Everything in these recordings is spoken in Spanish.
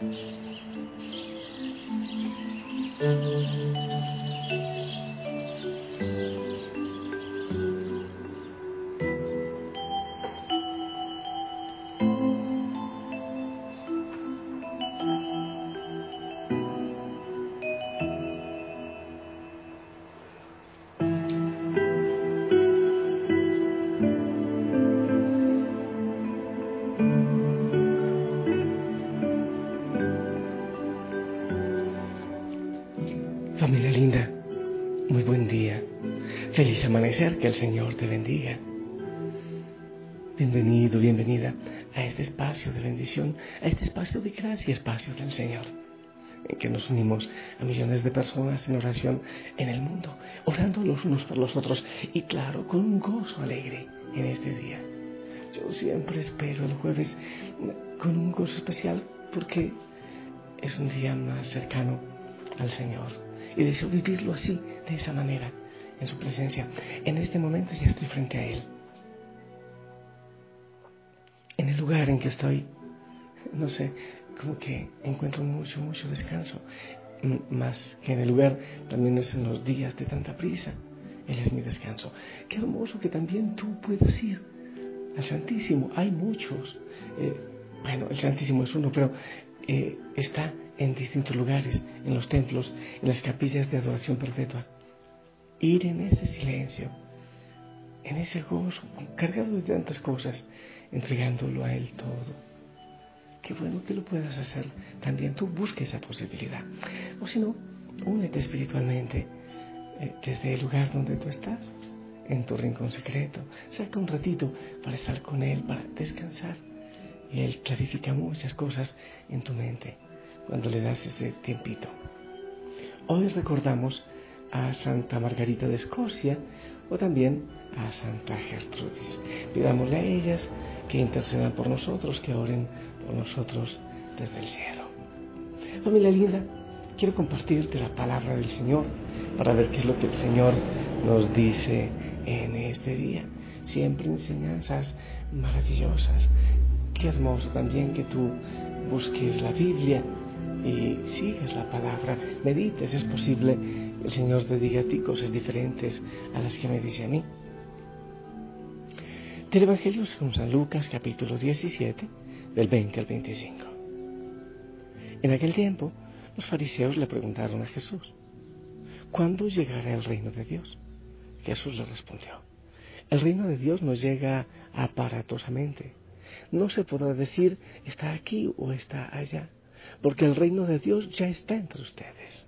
Familia amanecer, que el Señor te bendiga. Bienvenido, bienvenida a este espacio de bendición, a este espacio de gracia, espacio del Señor, en que nos unimos a millones de personas en oración en el mundo, orando los unos por los otros y claro, con un gozo alegre en este día. Yo siempre espero el jueves con un gozo especial porque es un día más cercano al Señor y deseo vivirlo así, de esa manera, en su presencia. En este momento ya estoy frente a Él. En el lugar en que estoy, no sé, como que encuentro mucho, mucho descanso. Más que en el lugar, también es en los días de tanta prisa. Él es mi descanso. Qué hermoso que también tú puedas ir al Santísimo. Hay muchos. Eh, bueno, el Santísimo es uno, pero eh, está en distintos lugares, en los templos, en las capillas de adoración perpetua. Ir en ese silencio, en ese gozo, cargado de tantas cosas, entregándolo a Él todo. Qué bueno que lo puedas hacer. También tú busques esa posibilidad. O si no, únete espiritualmente eh, desde el lugar donde tú estás, en tu rincón secreto. Saca un ratito para estar con Él, para descansar. Y Él clarifica muchas cosas en tu mente cuando le das ese tiempito. Hoy recordamos a Santa Margarita de Escocia o también a Santa Gertrudis. Pidámosle a ellas que intercedan por nosotros, que oren por nosotros desde el cielo. Familia linda, quiero compartirte la palabra del Señor para ver qué es lo que el Señor nos dice en este día. Siempre enseñanzas maravillosas. Qué hermoso también que tú busques la Biblia y sigues la palabra, medites, es posible el Señor te diga a ti cosas diferentes a las que me dice a mí. Del Evangelio según San Lucas capítulo 17, del 20 al 25. En aquel tiempo, los fariseos le preguntaron a Jesús, ¿cuándo llegará el reino de Dios? Jesús le respondió, el reino de Dios no llega aparatosamente. No se podrá decir está aquí o está allá porque el reino de Dios ya está entre ustedes.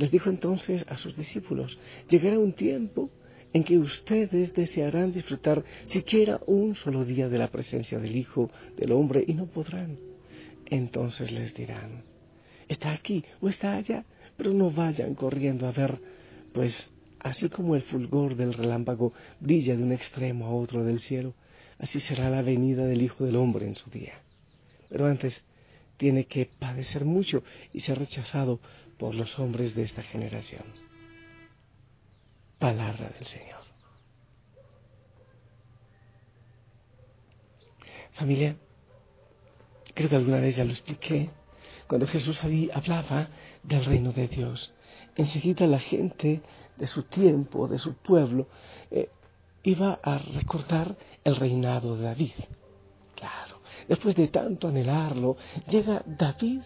Les dijo entonces a sus discípulos, llegará un tiempo en que ustedes desearán disfrutar siquiera un solo día de la presencia del Hijo del Hombre y no podrán. Entonces les dirán, está aquí o está allá, pero no vayan corriendo a ver, pues así como el fulgor del relámpago brilla de un extremo a otro del cielo, así será la venida del Hijo del Hombre en su día. Pero antes, tiene que padecer mucho y ser rechazado por los hombres de esta generación. Palabra del Señor. Familia, creo que alguna vez ya lo expliqué, cuando Jesús hablaba del reino de Dios, enseguida la gente de su tiempo, de su pueblo, eh, iba a recordar el reinado de David después de tanto anhelarlo, llega David.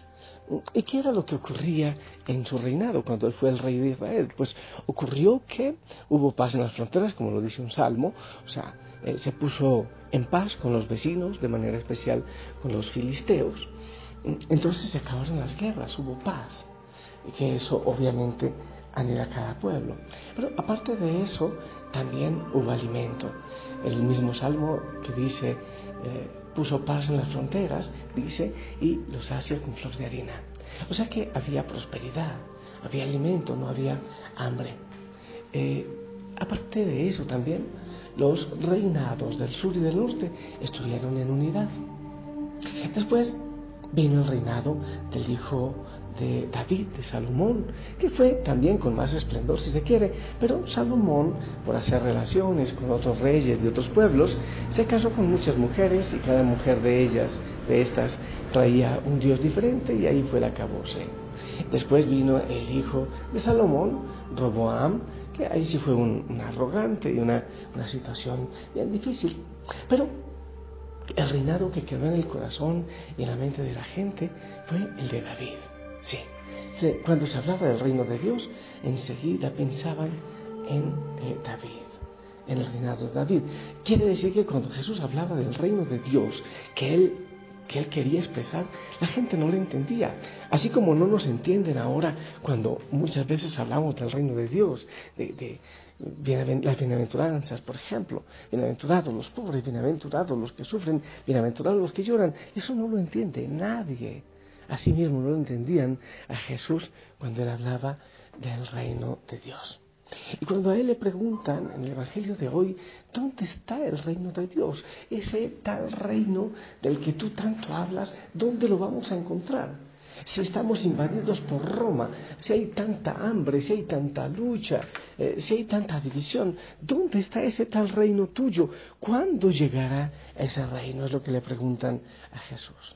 ¿Y qué era lo que ocurría en su reinado cuando él fue el rey de Israel? Pues ocurrió que hubo paz en las fronteras, como lo dice un salmo, o sea, se puso en paz con los vecinos, de manera especial con los filisteos. Entonces se acabaron las guerras, hubo paz, y que eso obviamente anhela cada pueblo. Pero aparte de eso, también hubo alimento. El mismo salmo que dice, eh, puso paz en las fronteras, dice, y los sacia con flor de harina. O sea que había prosperidad, había alimento, no había hambre. Eh, aparte de eso también, los reinados del sur y del norte estuvieron en unidad. Después vino el reinado del hijo de David, de Salomón, que fue también con más esplendor si se quiere, pero Salomón, por hacer relaciones con otros reyes de otros pueblos, se casó con muchas mujeres y cada mujer de ellas de estas traía un Dios diferente y ahí fue el acabose. Después vino el hijo de Salomón, Roboam, que ahí sí fue un, arrogante y una, una situación bien difícil. Pero el reinado que quedó en el corazón y en la mente de la gente fue el de David. Sí, cuando se hablaba del reino de Dios, enseguida pensaban en eh, David, en el reinado de David. Quiere decir que cuando Jesús hablaba del reino de Dios, que él que él quería expresar, la gente no lo entendía. Así como no nos entienden ahora cuando muchas veces hablamos del reino de Dios, de, las bienaventuranzas, por ejemplo, bienaventurados los pobres, bienaventurados los que sufren, bienaventurados los que lloran. Eso no lo entiende nadie. Asimismo no entendían a Jesús cuando él hablaba del reino de Dios. Y cuando a él le preguntan en el Evangelio de hoy, ¿dónde está el reino de Dios? Ese tal reino del que tú tanto hablas, ¿dónde lo vamos a encontrar? Si estamos invadidos por Roma, si hay tanta hambre, si hay tanta lucha, eh, si hay tanta división, ¿dónde está ese tal reino tuyo? ¿Cuándo llegará ese reino? Es lo que le preguntan a Jesús.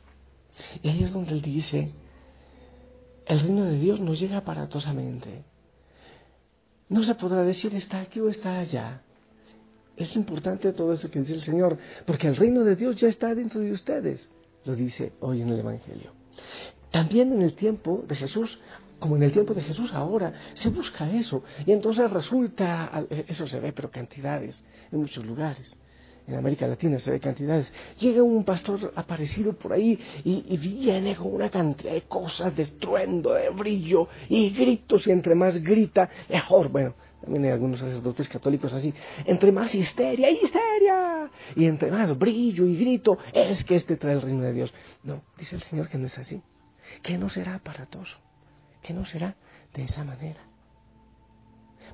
Y ahí es donde él dice, el reino de Dios no llega aparatosamente. No se podrá decir está aquí o está allá. Es importante todo eso que dice el Señor, porque el reino de Dios ya está dentro de ustedes, lo dice hoy en el Evangelio. También en el tiempo de Jesús, como en el tiempo de Jesús ahora, se busca eso. Y entonces resulta, eso se ve, pero cantidades en muchos lugares en América Latina se ve cantidades. Llega un pastor aparecido por ahí y, viene con una cantidad de cosas, de estruendo, de brillo y gritos, y entre más grita, mejor. Bueno, también hay algunos sacerdotes católicos así. Entre más histeria, histeria, y entre más brillo y grito, es que este trae el reino de Dios. No, dice el Señor que no es así, que no será aparatoso, que no será de esa manera.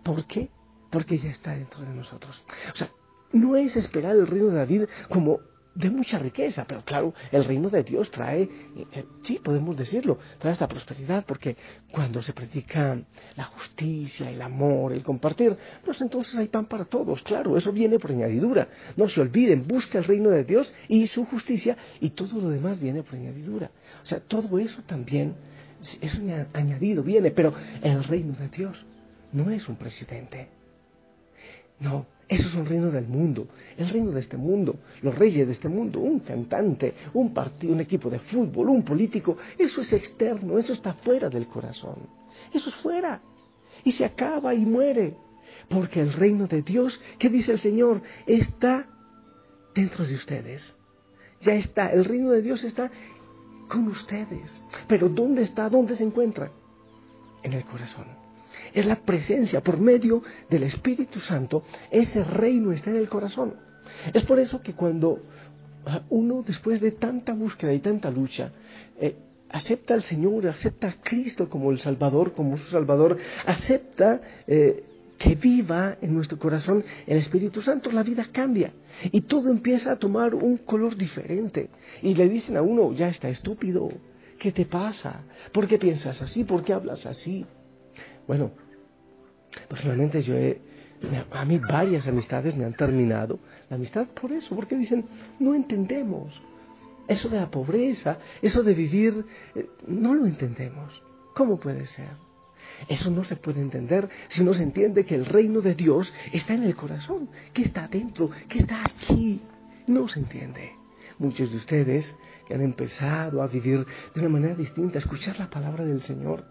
¿Por qué? Porque ya está dentro de nosotros. O sea, no es esperar el reino de David como de mucha riqueza, pero claro, el reino de Dios trae, eh, sí, podemos decirlo, trae esta prosperidad, porque cuando se predica la justicia, el amor, el compartir, pues entonces hay pan para todos, claro, eso viene por añadidura. No se olviden, busca el reino de Dios y su justicia, y todo lo demás viene por añadidura. O sea, todo eso también es añadido, viene, pero el reino de Dios no es un presidente. No, eso es un reino del mundo, el reino de este mundo, los reyes de este mundo, un cantante, un partido, un equipo de fútbol, un político, eso es externo, eso está fuera del corazón, eso es fuera y se acaba y muere, porque el reino de Dios, ¿qué dice el Señor? Está dentro de ustedes, ya está, el reino de Dios está con ustedes, pero ¿dónde está? ¿Dónde se encuentra? En el corazón es la presencia por medio del Espíritu Santo, ese reino está en el corazón. Es por eso que cuando ah, uno después de tanta búsqueda y tanta lucha, eh, acepta al Señor, acepta a Cristo como el Salvador, como su Salvador, acepta eh, que viva en nuestro corazón el Espíritu Santo, la vida cambia y todo empieza a tomar un color diferente. Y le dicen a uno, ya está estúpido, ¿qué te pasa? ¿Por qué piensas así? ¿Por qué hablas así? Bueno, personalmente yo he, a mí varias amistades me han terminado la amistad por eso, porque dicen, no entendemos. Eso de la pobreza, eso de vivir, eh, no lo entendemos. ¿Cómo puede ser? Eso no se puede entender si no se entiende que el reino de Dios está en el corazón, que está dentro, que está aquí. No se entiende. Muchos de ustedes que han empezado a vivir de una manera distinta, a escuchar la palabra del Señor,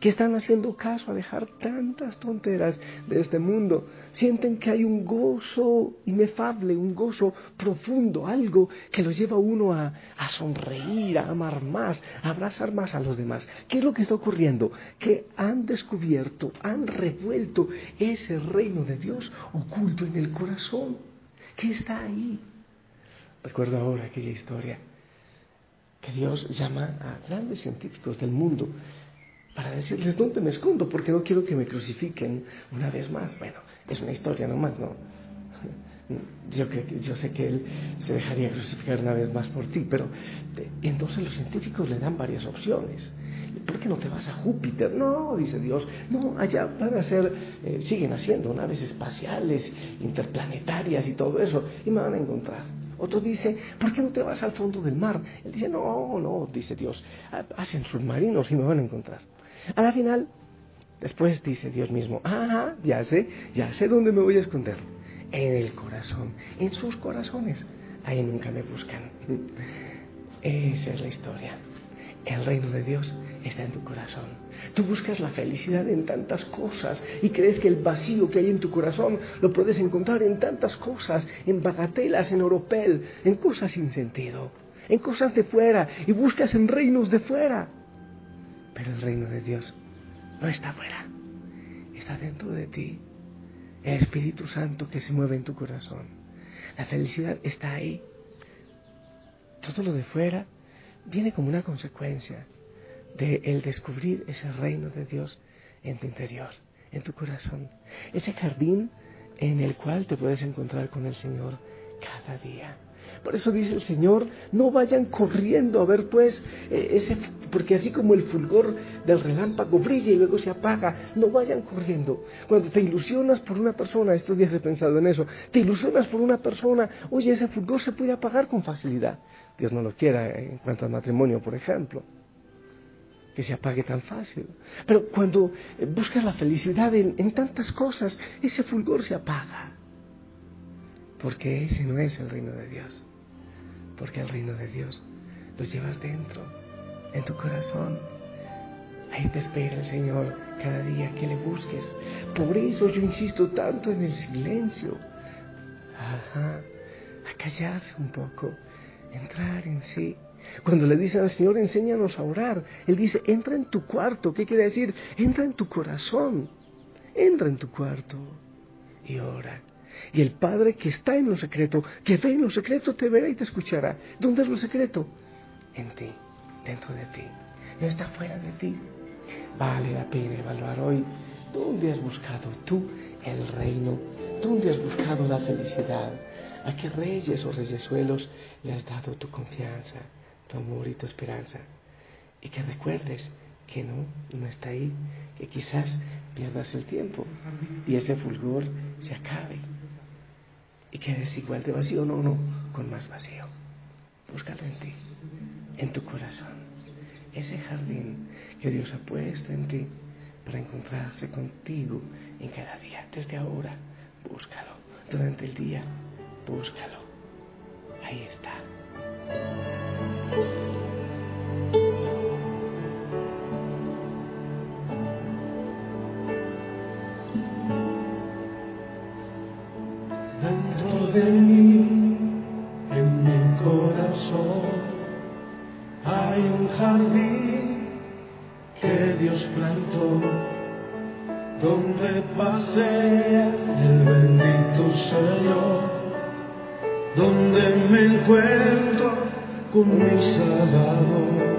que están haciendo caso a dejar tantas tonteras de este mundo. Sienten que hay un gozo inefable, un gozo profundo, algo que los lleva a uno a, sonreír, a amar más, a abrazar más a los demás. ¿Qué es lo que está ocurriendo? Que han descubierto, han revuelto ese reino de Dios oculto en el corazón, que está ahí. Recuerdo ahora aquella historia que Dios llama a grandes científicos del mundo para decirles dónde me escondo, porque no quiero que me crucifiquen una vez más. Bueno, es una historia nomás, ¿no? Yo, yo sé que él se dejaría crucificar una vez más por ti, pero entonces los científicos le dan varias opciones. ¿Por qué no te vas a Júpiter? No, dice Dios, no, allá van a ser, eh, siguen haciendo naves espaciales, interplanetarias y todo eso, y me van a encontrar. Otro dice, ¿por qué no te vas al fondo del mar? Él dice, no, no, dice Dios, hacen submarinos y me van a encontrar. A la final, después dice Dios mismo, ah, ya sé, ya sé dónde me voy a esconder. En el corazón, en sus corazones. Ahí nunca me buscan. Esa es la historia. El reino de Dios está en tu corazón. Tú buscas la felicidad en tantas cosas y crees que el vacío que hay en tu corazón lo puedes encontrar en tantas cosas, en bagatelas, en oropel, en cosas sin sentido, en cosas de fuera y buscas en reinos de fuera. Pero el reino de Dios no está fuera, está dentro de ti. El Espíritu Santo que se mueve en tu corazón. La felicidad está ahí. Todo lo de fuera viene como una consecuencia de el descubrir ese reino de Dios en tu interior, en tu corazón. Ese jardín en el cual te puedes encontrar con el Señor cada día. Por eso dice el Señor, no vayan corriendo a ver pues eh, ese, porque así como el fulgor del relámpago brilla y luego se apaga, no vayan corriendo. Cuando te ilusionas por una persona, estos días he pensado en eso, te ilusionas por una persona, oye, ese fulgor se puede apagar con facilidad. Dios no lo quiera en cuanto al matrimonio, por ejemplo que se apague tan fácil. Pero cuando buscas la felicidad en, en, tantas cosas, ese fulgor se apaga. Porque ese no es el reino de Dios porque el reino de Dios lo llevas dentro, en tu corazón. Ahí te espera el Señor cada día que le busques. Por eso yo insisto tanto en el silencio. Ajá, a callarse un poco, entrar en sí. Cuando le dicen al Señor, enséñanos a orar, Él dice, entra en tu cuarto. ¿Qué quiere decir? Entra en tu corazón. Entra en tu cuarto y ora. Y el Padre que está en lo secreto, que ve en lo secreto, te verá y te escuchará. ¿Dónde es lo secreto? En ti, dentro de ti. No está fuera de ti. Vale la pena evaluar hoy dónde has buscado tú el reino, dónde has buscado la felicidad, a qué reyes o reyesuelos le has dado tu confianza, tu amor y tu esperanza. Y que recuerdes que no, no está ahí, que quizás pierdas el tiempo y ese fulgor se acabe y quedes igual de vacío, no, no, con más vacío. Búscalo en ti, en tu corazón, ese jardín que Dios ha puesto en ti para encontrarse contigo en cada día. Desde ahora, búscalo. Durante el día, búscalo. Ahí está. Jardín que Dios plantó, donde pasea el bendito Señor, donde me encuentro con mi Salvador.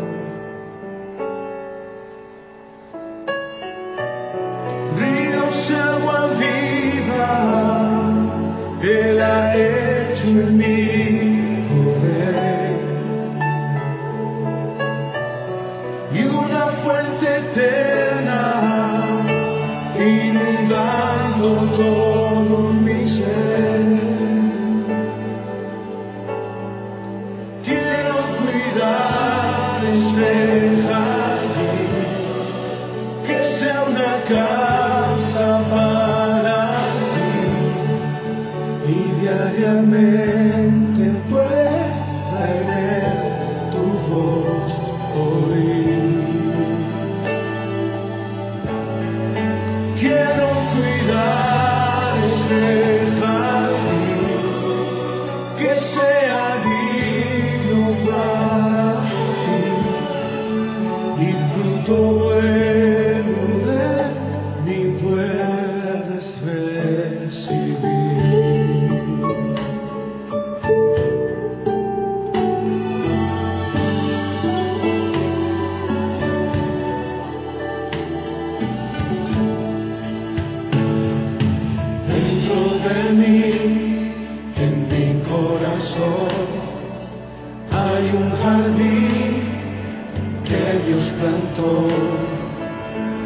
Dios plantó,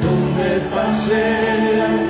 donde pasé la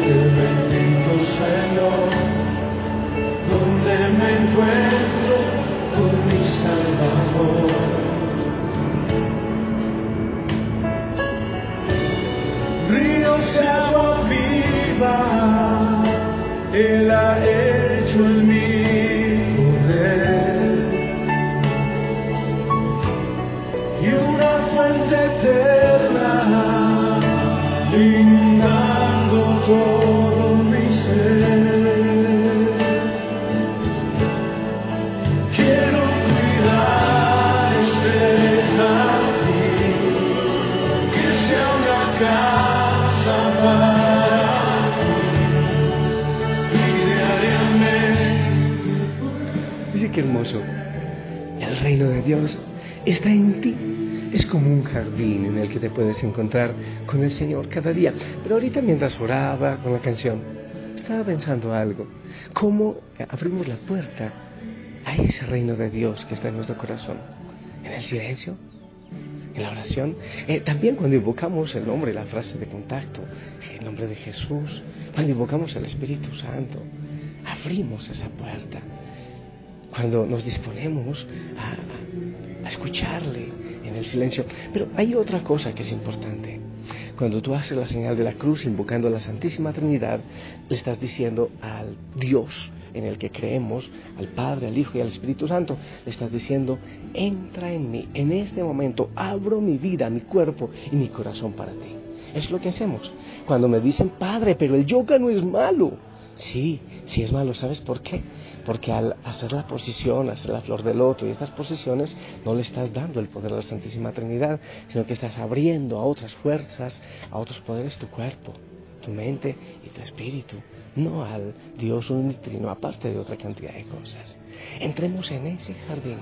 puedes encontrar con el Señor cada día. Pero ahorita mientras oraba con la canción, estaba pensando algo. ¿Cómo abrimos la puerta a ese reino de Dios que está en nuestro corazón? ¿En el silencio? ¿En la oración? Eh, también cuando invocamos el nombre, la frase de contacto, el nombre de Jesús, cuando invocamos al Espíritu Santo, abrimos esa puerta. Cuando nos disponemos a, a escucharle en el silencio. Pero hay otra cosa que es importante. Cuando tú haces la señal de la cruz invocando a la Santísima Trinidad, le estás diciendo al Dios en el que creemos, al Padre, al Hijo y al Espíritu Santo, le estás diciendo, entra en mí, en este momento abro mi vida, mi cuerpo y mi corazón para ti. Es lo que hacemos. Cuando me dicen, Padre, pero el yoga no es malo. Sí, sí es malo, ¿sabes por qué? Porque al hacer la posición, hacer la flor del loto y estas posiciones, no le estás dando el poder a la Santísima Trinidad, sino que estás abriendo a otras fuerzas, a otros poderes tu cuerpo, tu mente y tu espíritu, no al Dios unitrino, aparte de otra cantidad de cosas. Entremos en ese jardín.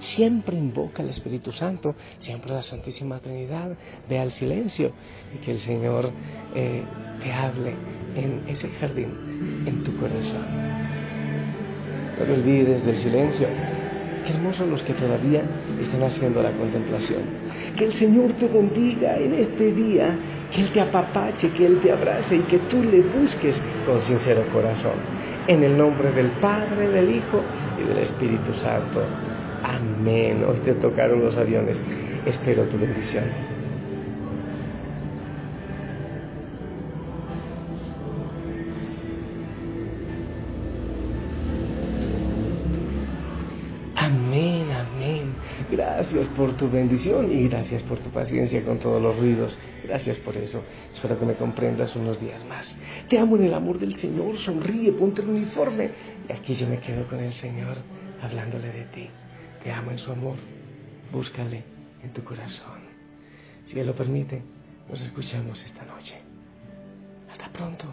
Siempre invoca al Espíritu Santo, siempre la Santísima Trinidad, ve al silencio y que el Señor eh, te hable en ese jardín, en tu corazón. No te olvides del silencio. Qué hermosos los que todavía están haciendo la contemplación. Que el Señor te bendiga en este día, que Él te apapache, que Él te abrace y que tú le busques con sincero corazón. En el nombre del Padre, del Hijo y del Espíritu Santo. Amén. Hoy te tocaron los aviones. Espero tu bendición. Gracias por tu bendición y gracias por tu paciencia con todos los ruidos. Gracias por eso. Espero que me comprendas unos días más. Te amo en el amor del Señor. Sonríe, ponte el uniforme. Y aquí yo me quedo con el Señor hablándole de ti. Te amo en su amor. Búscale en tu corazón. Si Él lo permite, nos escuchamos esta noche. Hasta pronto.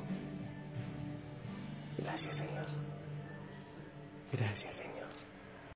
Gracias, Señor. Gracias, Señor.